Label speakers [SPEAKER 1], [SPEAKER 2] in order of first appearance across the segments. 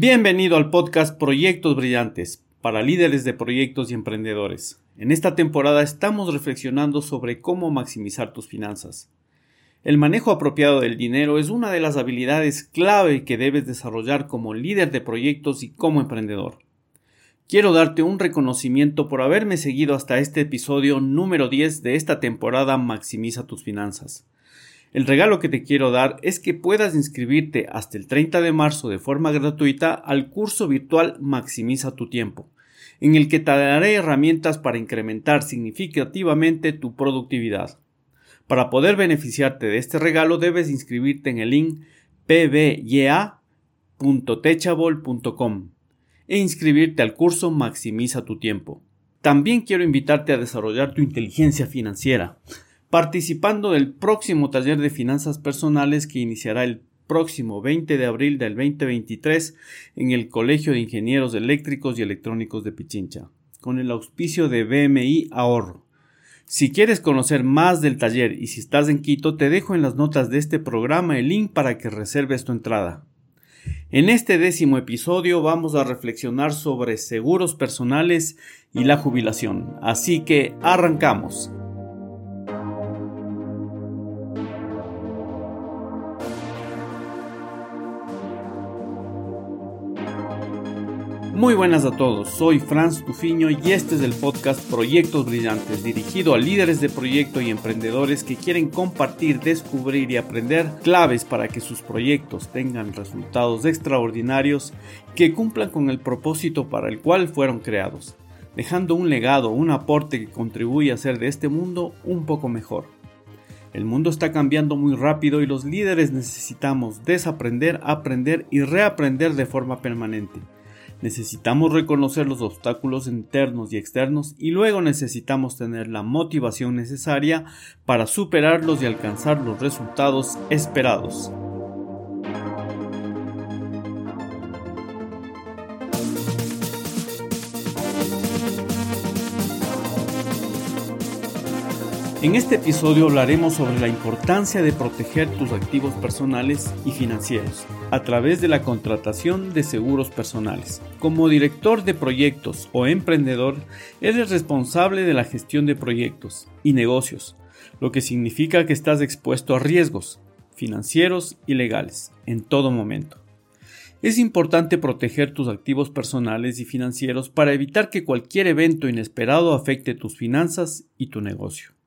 [SPEAKER 1] Bienvenido al podcast Proyectos Brillantes para líderes de proyectos y emprendedores. En esta temporada estamos reflexionando sobre cómo maximizar tus finanzas. El manejo apropiado del dinero es una de las habilidades clave que debes desarrollar como líder de proyectos y como emprendedor. Quiero darte un reconocimiento por haberme seguido hasta este episodio número 10 de esta temporada Maximiza tus finanzas. El regalo que te quiero dar es que puedas inscribirte hasta el 30 de marzo de forma gratuita al curso virtual Maximiza tu tiempo, en el que te daré herramientas para incrementar significativamente tu productividad. Para poder beneficiarte de este regalo debes inscribirte en el link pbya.techable.com e inscribirte al curso Maximiza tu tiempo. También quiero invitarte a desarrollar tu inteligencia financiera, participando del próximo taller de finanzas personales que iniciará el próximo 20 de abril del 2023 en el Colegio de Ingenieros Eléctricos y Electrónicos de Pichincha, con el auspicio de BMI Ahorro. Si quieres conocer más del taller y si estás en Quito, te dejo en las notas de este programa el link para que reserves tu entrada. En este décimo episodio vamos a reflexionar sobre seguros personales y la jubilación, así que arrancamos. Muy buenas a todos, soy Franz Tufiño y este es el podcast Proyectos Brillantes, dirigido a líderes de proyecto y emprendedores que quieren compartir, descubrir y aprender claves para que sus proyectos tengan resultados extraordinarios que cumplan con el propósito para el cual fueron creados, dejando un legado, un aporte que contribuye a hacer de este mundo un poco mejor. El mundo está cambiando muy rápido y los líderes necesitamos desaprender, aprender y reaprender de forma permanente Necesitamos reconocer los obstáculos internos y externos y luego necesitamos tener la motivación necesaria para superarlos y alcanzar los resultados esperados. En este episodio hablaremos sobre la importancia de proteger tus activos personales y financieros a través de la contratación de seguros personales. Como director de proyectos o emprendedor, eres responsable de la gestión de proyectos y negocios, lo que significa que estás expuesto a riesgos financieros y legales en todo momento. Es importante proteger tus activos personales y financieros para evitar que cualquier evento inesperado afecte tus finanzas y tu negocio.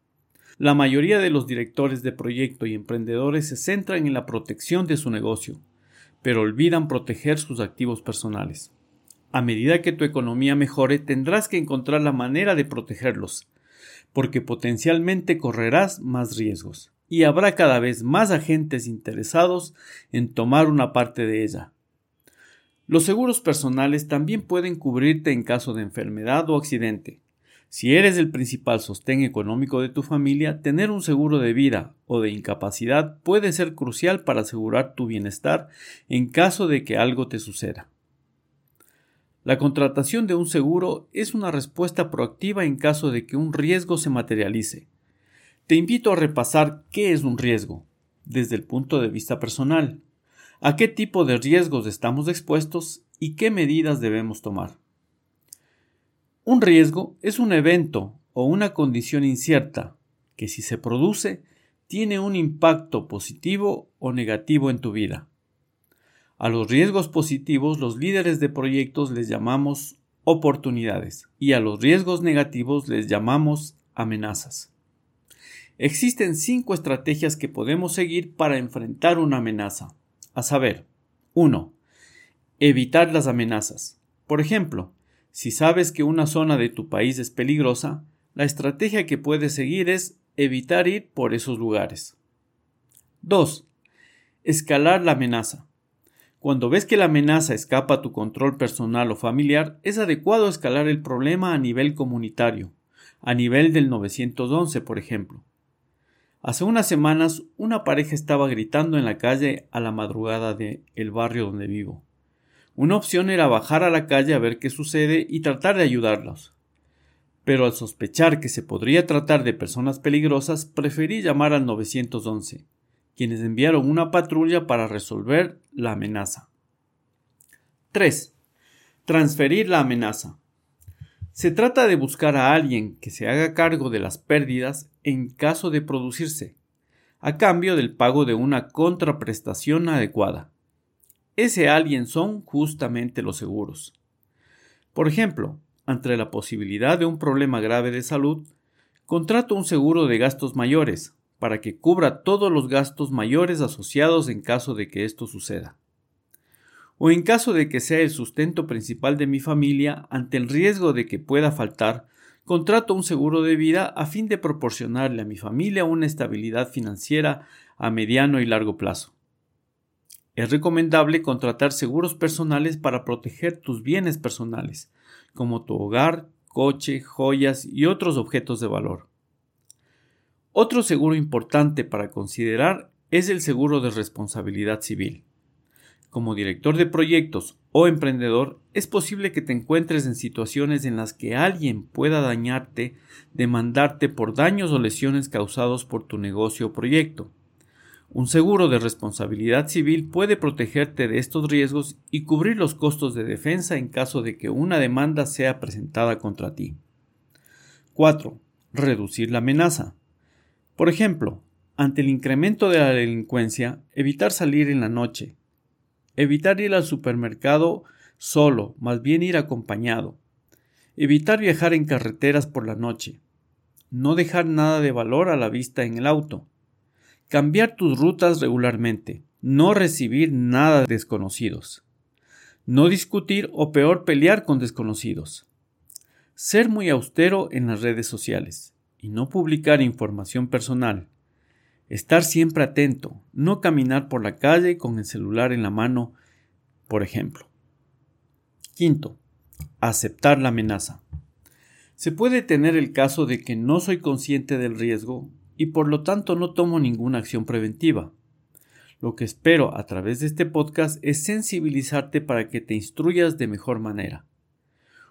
[SPEAKER 1] La mayoría de los directores de proyecto y emprendedores se centran en la protección de su negocio, pero olvidan proteger sus activos personales. A medida que tu economía mejore, tendrás que encontrar la manera de protegerlos, porque potencialmente correrás más riesgos, y habrá cada vez más agentes interesados en tomar una parte de ella. Los seguros personales también pueden cubrirte en caso de enfermedad o accidente, si eres el principal sostén económico de tu familia, tener un seguro de vida o de incapacidad puede ser crucial para asegurar tu bienestar en caso de que algo te suceda. La contratación de un seguro es una respuesta proactiva en caso de que un riesgo se materialice. Te invito a repasar qué es un riesgo, desde el punto de vista personal, a qué tipo de riesgos estamos expuestos y qué medidas debemos tomar. Un riesgo es un evento o una condición incierta que si se produce tiene un impacto positivo o negativo en tu vida. A los riesgos positivos los líderes de proyectos les llamamos oportunidades y a los riesgos negativos les llamamos amenazas. Existen cinco estrategias que podemos seguir para enfrentar una amenaza, a saber, 1. Evitar las amenazas. Por ejemplo, si sabes que una zona de tu país es peligrosa, la estrategia que puedes seguir es evitar ir por esos lugares. 2. Escalar la amenaza. Cuando ves que la amenaza escapa a tu control personal o familiar, es adecuado escalar el problema a nivel comunitario, a nivel del 911, por ejemplo. Hace unas semanas una pareja estaba gritando en la calle a la madrugada del el barrio donde vivo. Una opción era bajar a la calle a ver qué sucede y tratar de ayudarlos. Pero al sospechar que se podría tratar de personas peligrosas, preferí llamar al 911, quienes enviaron una patrulla para resolver la amenaza. 3. Transferir la amenaza. Se trata de buscar a alguien que se haga cargo de las pérdidas en caso de producirse, a cambio del pago de una contraprestación adecuada. Ese alguien son justamente los seguros. Por ejemplo, ante la posibilidad de un problema grave de salud, contrato un seguro de gastos mayores para que cubra todos los gastos mayores asociados en caso de que esto suceda o en caso de que sea el sustento principal de mi familia, ante el riesgo de que pueda faltar, contrato un seguro de vida a fin de proporcionarle a mi familia una estabilidad financiera a mediano y largo plazo. Es recomendable contratar seguros personales para proteger tus bienes personales, como tu hogar, coche, joyas y otros objetos de valor. Otro seguro importante para considerar es el seguro de responsabilidad civil. Como director de proyectos o emprendedor, es posible que te encuentres en situaciones en las que alguien pueda dañarte, demandarte por daños o lesiones causados por tu negocio o proyecto. Un seguro de responsabilidad civil puede protegerte de estos riesgos y cubrir los costos de defensa en caso de que una demanda sea presentada contra ti. 4. Reducir la amenaza. Por ejemplo, ante el incremento de la delincuencia, evitar salir en la noche, Evitar ir al supermercado solo, más bien ir acompañado. Evitar viajar en carreteras por la noche. No dejar nada de valor a la vista en el auto. Cambiar tus rutas regularmente. No recibir nada de desconocidos. No discutir o peor pelear con desconocidos. Ser muy austero en las redes sociales y no publicar información personal Estar siempre atento, no caminar por la calle con el celular en la mano, por ejemplo. Quinto, aceptar la amenaza. Se puede tener el caso de que no soy consciente del riesgo y por lo tanto no tomo ninguna acción preventiva. Lo que espero a través de este podcast es sensibilizarte para que te instruyas de mejor manera.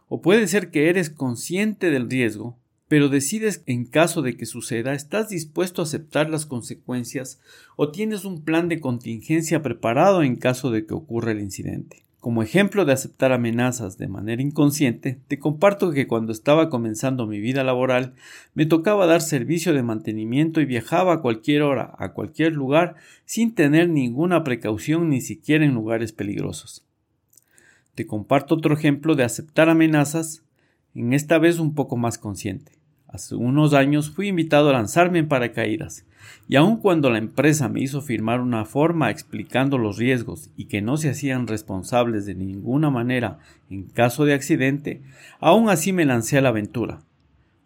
[SPEAKER 1] O puede ser que eres consciente del riesgo, pero decides en caso de que suceda, estás dispuesto a aceptar las consecuencias o tienes un plan de contingencia preparado en caso de que ocurra el incidente. Como ejemplo de aceptar amenazas de manera inconsciente, te comparto que cuando estaba comenzando mi vida laboral me tocaba dar servicio de mantenimiento y viajaba a cualquier hora, a cualquier lugar, sin tener ninguna precaución ni siquiera en lugares peligrosos. Te comparto otro ejemplo de aceptar amenazas, en esta vez un poco más consciente. Hace unos años fui invitado a lanzarme en paracaídas, y aun cuando la empresa me hizo firmar una forma explicando los riesgos y que no se hacían responsables de ninguna manera en caso de accidente, aún así me lancé a la aventura.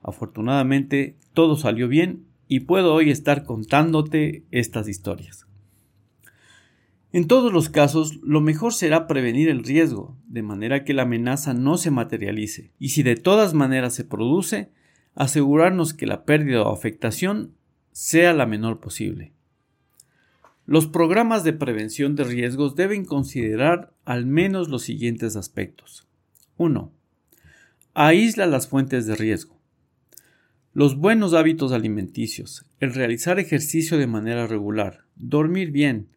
[SPEAKER 1] Afortunadamente todo salió bien y puedo hoy estar contándote estas historias. En todos los casos, lo mejor será prevenir el riesgo, de manera que la amenaza no se materialice, y si de todas maneras se produce, asegurarnos que la pérdida o afectación sea la menor posible. Los programas de prevención de riesgos deben considerar al menos los siguientes aspectos. 1. Aísla las fuentes de riesgo. Los buenos hábitos alimenticios, el realizar ejercicio de manera regular, dormir bien,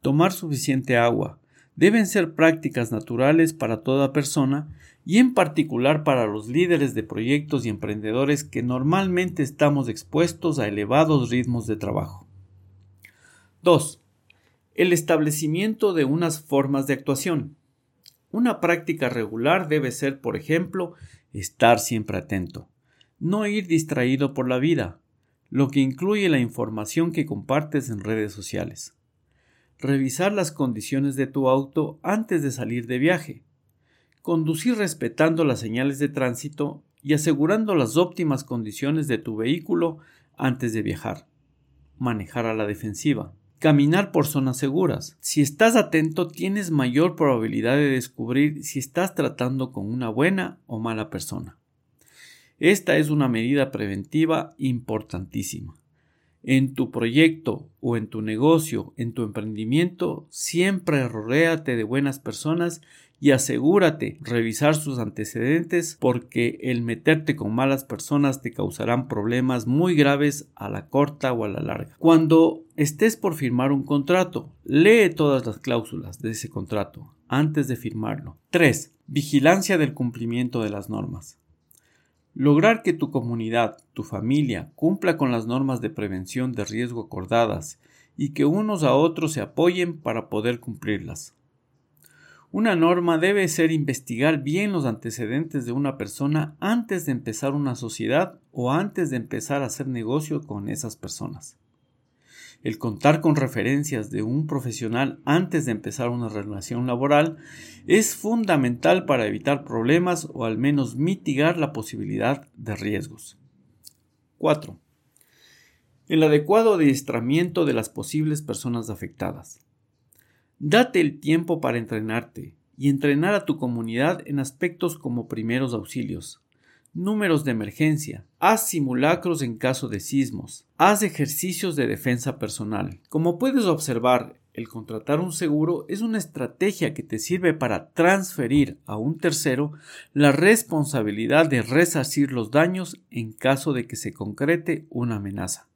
[SPEAKER 1] tomar suficiente agua, deben ser prácticas naturales para toda persona y en particular para los líderes de proyectos y emprendedores que normalmente estamos expuestos a elevados ritmos de trabajo. 2. El establecimiento de unas formas de actuación. Una práctica regular debe ser, por ejemplo, estar siempre atento, no ir distraído por la vida, lo que incluye la información que compartes en redes sociales. Revisar las condiciones de tu auto antes de salir de viaje, conducir respetando las señales de tránsito y asegurando las óptimas condiciones de tu vehículo antes de viajar. Manejar a la defensiva. Caminar por zonas seguras. Si estás atento, tienes mayor probabilidad de descubrir si estás tratando con una buena o mala persona. Esta es una medida preventiva importantísima. En tu proyecto o en tu negocio, en tu emprendimiento, siempre rodéate de buenas personas y asegúrate revisar sus antecedentes porque el meterte con malas personas te causarán problemas muy graves a la corta o a la larga. Cuando estés por firmar un contrato, lee todas las cláusulas de ese contrato antes de firmarlo. 3. Vigilancia del cumplimiento de las normas. Lograr que tu comunidad, tu familia, cumpla con las normas de prevención de riesgo acordadas y que unos a otros se apoyen para poder cumplirlas. Una norma debe ser investigar bien los antecedentes de una persona antes de empezar una sociedad o antes de empezar a hacer negocio con esas personas. El contar con referencias de un profesional antes de empezar una relación laboral es fundamental para evitar problemas o al menos mitigar la posibilidad de riesgos. 4. El adecuado adiestramiento de las posibles personas afectadas. Date el tiempo para entrenarte y entrenar a tu comunidad en aspectos como primeros auxilios, números de emergencia, haz simulacros en caso de sismos, haz ejercicios de defensa personal. Como puedes observar, el contratar un seguro es una estrategia que te sirve para transferir a un tercero la responsabilidad de resarcir los daños en caso de que se concrete una amenaza.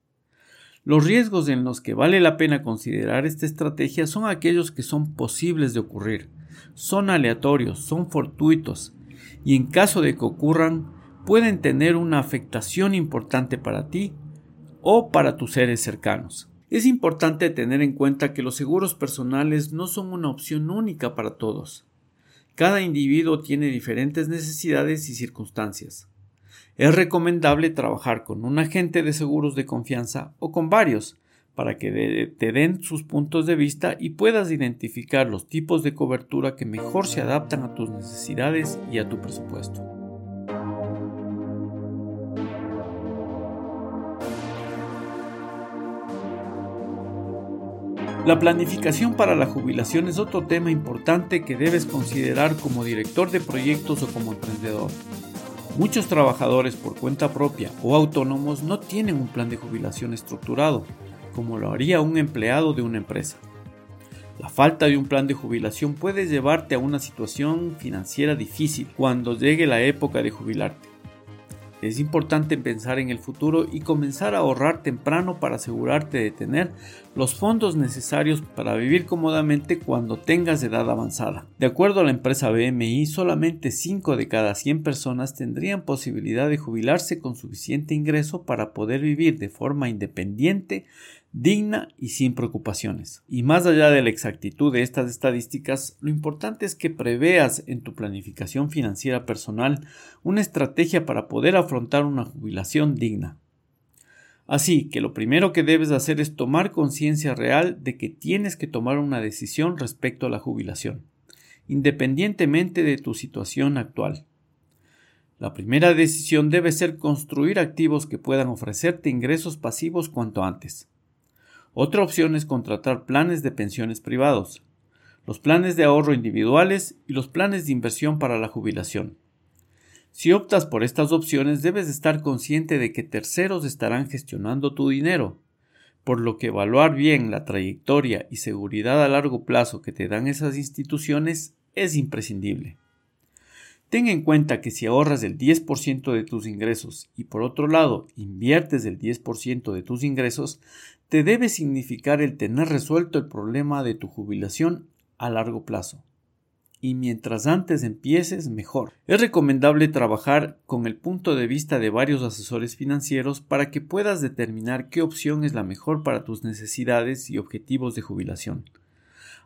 [SPEAKER 1] Los riesgos en los que vale la pena considerar esta estrategia son aquellos que son posibles de ocurrir, son aleatorios, son fortuitos, y en caso de que ocurran, pueden tener una afectación importante para ti o para tus seres cercanos. Es importante tener en cuenta que los seguros personales no son una opción única para todos. Cada individuo tiene diferentes necesidades y circunstancias. Es recomendable trabajar con un agente de seguros de confianza o con varios para que te den sus puntos de vista y puedas identificar los tipos de cobertura que mejor se adaptan a tus necesidades y a tu presupuesto. La planificación para la jubilación es otro tema importante que debes considerar como director de proyectos o como emprendedor. Muchos trabajadores por cuenta propia o autónomos no tienen un plan de jubilación estructurado, como lo haría un empleado de una empresa. La falta de un plan de jubilación puede llevarte a una situación financiera difícil cuando llegue la época de jubilarte. Es importante pensar en el futuro y comenzar a ahorrar temprano para asegurarte de tener los fondos necesarios para vivir cómodamente cuando tengas edad avanzada. De acuerdo a la empresa BMI, solamente 5 de cada 100 personas tendrían posibilidad de jubilarse con suficiente ingreso para poder vivir de forma independiente digna y sin preocupaciones. Y más allá de la exactitud de estas estadísticas, lo importante es que preveas en tu planificación financiera personal una estrategia para poder afrontar una jubilación digna. Así que lo primero que debes hacer es tomar conciencia real de que tienes que tomar una decisión respecto a la jubilación, independientemente de tu situación actual. La primera decisión debe ser construir activos que puedan ofrecerte ingresos pasivos cuanto antes. Otra opción es contratar planes de pensiones privados, los planes de ahorro individuales y los planes de inversión para la jubilación. Si optas por estas opciones debes estar consciente de que terceros estarán gestionando tu dinero, por lo que evaluar bien la trayectoria y seguridad a largo plazo que te dan esas instituciones es imprescindible. Ten en cuenta que si ahorras el 10% de tus ingresos y por otro lado inviertes el 10% de tus ingresos, te debe significar el tener resuelto el problema de tu jubilación a largo plazo. Y mientras antes empieces, mejor. Es recomendable trabajar con el punto de vista de varios asesores financieros para que puedas determinar qué opción es la mejor para tus necesidades y objetivos de jubilación.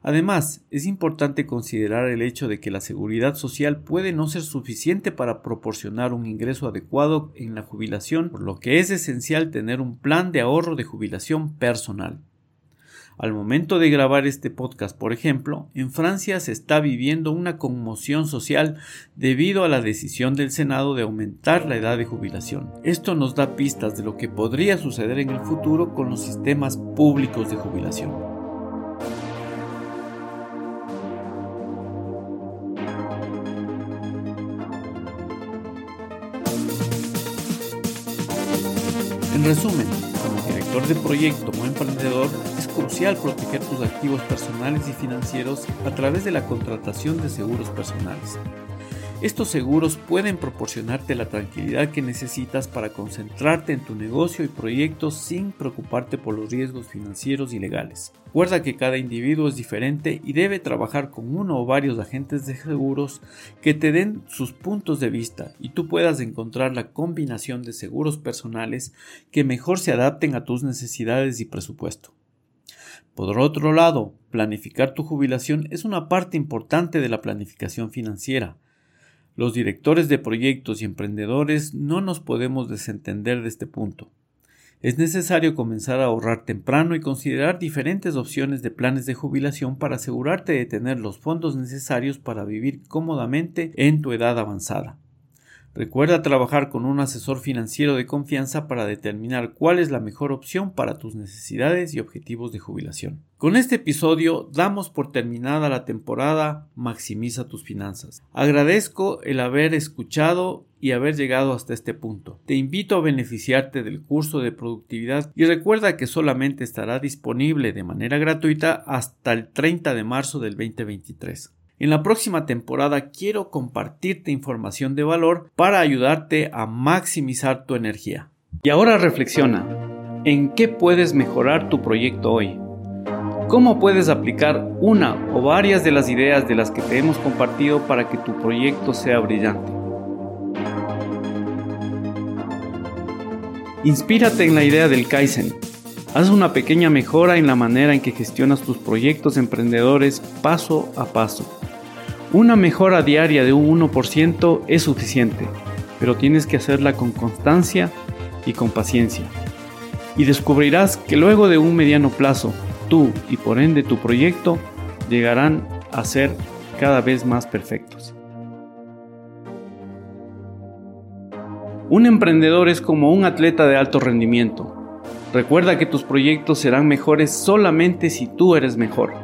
[SPEAKER 1] Además, es importante considerar el hecho de que la seguridad social puede no ser suficiente para proporcionar un ingreso adecuado en la jubilación, por lo que es esencial tener un plan de ahorro de jubilación personal. Al momento de grabar este podcast, por ejemplo, en Francia se está viviendo una conmoción social debido a la decisión del Senado de aumentar la edad de jubilación. Esto nos da pistas de lo que podría suceder en el futuro con los sistemas públicos de jubilación. En resumen, como director de proyecto o emprendedor, es crucial proteger tus activos personales y financieros a través de la contratación de seguros personales. Estos seguros pueden proporcionarte la tranquilidad que necesitas para concentrarte en tu negocio y proyectos sin preocuparte por los riesgos financieros y legales. Recuerda que cada individuo es diferente y debe trabajar con uno o varios agentes de seguros que te den sus puntos de vista y tú puedas encontrar la combinación de seguros personales que mejor se adapten a tus necesidades y presupuesto. Por otro lado, planificar tu jubilación es una parte importante de la planificación financiera. Los directores de proyectos y emprendedores no nos podemos desentender de este punto. Es necesario comenzar a ahorrar temprano y considerar diferentes opciones de planes de jubilación para asegurarte de tener los fondos necesarios para vivir cómodamente en tu edad avanzada. Recuerda trabajar con un asesor financiero de confianza para determinar cuál es la mejor opción para tus necesidades y objetivos de jubilación. Con este episodio damos por terminada la temporada Maximiza tus finanzas. Agradezco el haber escuchado y haber llegado hasta este punto. Te invito a beneficiarte del curso de productividad y recuerda que solamente estará disponible de manera gratuita hasta el 30 de marzo del 2023. En la próxima temporada quiero compartirte información de valor para ayudarte a maximizar tu energía. Y ahora reflexiona, ¿en qué puedes mejorar tu proyecto hoy? ¿Cómo puedes aplicar una o varias de las ideas de las que te hemos compartido para que tu proyecto sea brillante? Inspírate en la idea del Kaizen. Haz una pequeña mejora en la manera en que gestionas tus proyectos emprendedores paso a paso. Una mejora diaria de un 1% es suficiente, pero tienes que hacerla con constancia y con paciencia. Y descubrirás que luego de un mediano plazo, tú y por ende tu proyecto llegarán a ser cada vez más perfectos. Un emprendedor es como un atleta de alto rendimiento. Recuerda que tus proyectos serán mejores solamente si tú eres mejor.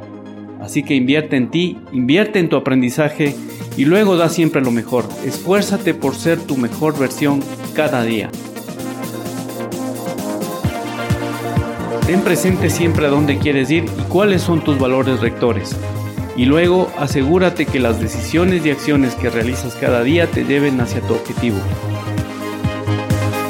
[SPEAKER 1] Así que invierte en ti, invierte en tu aprendizaje y luego da siempre lo mejor. Esfuérzate por ser tu mejor versión cada día. Ten presente siempre a dónde quieres ir y cuáles son tus valores rectores. Y luego asegúrate que las decisiones y acciones que realizas cada día te lleven hacia tu objetivo.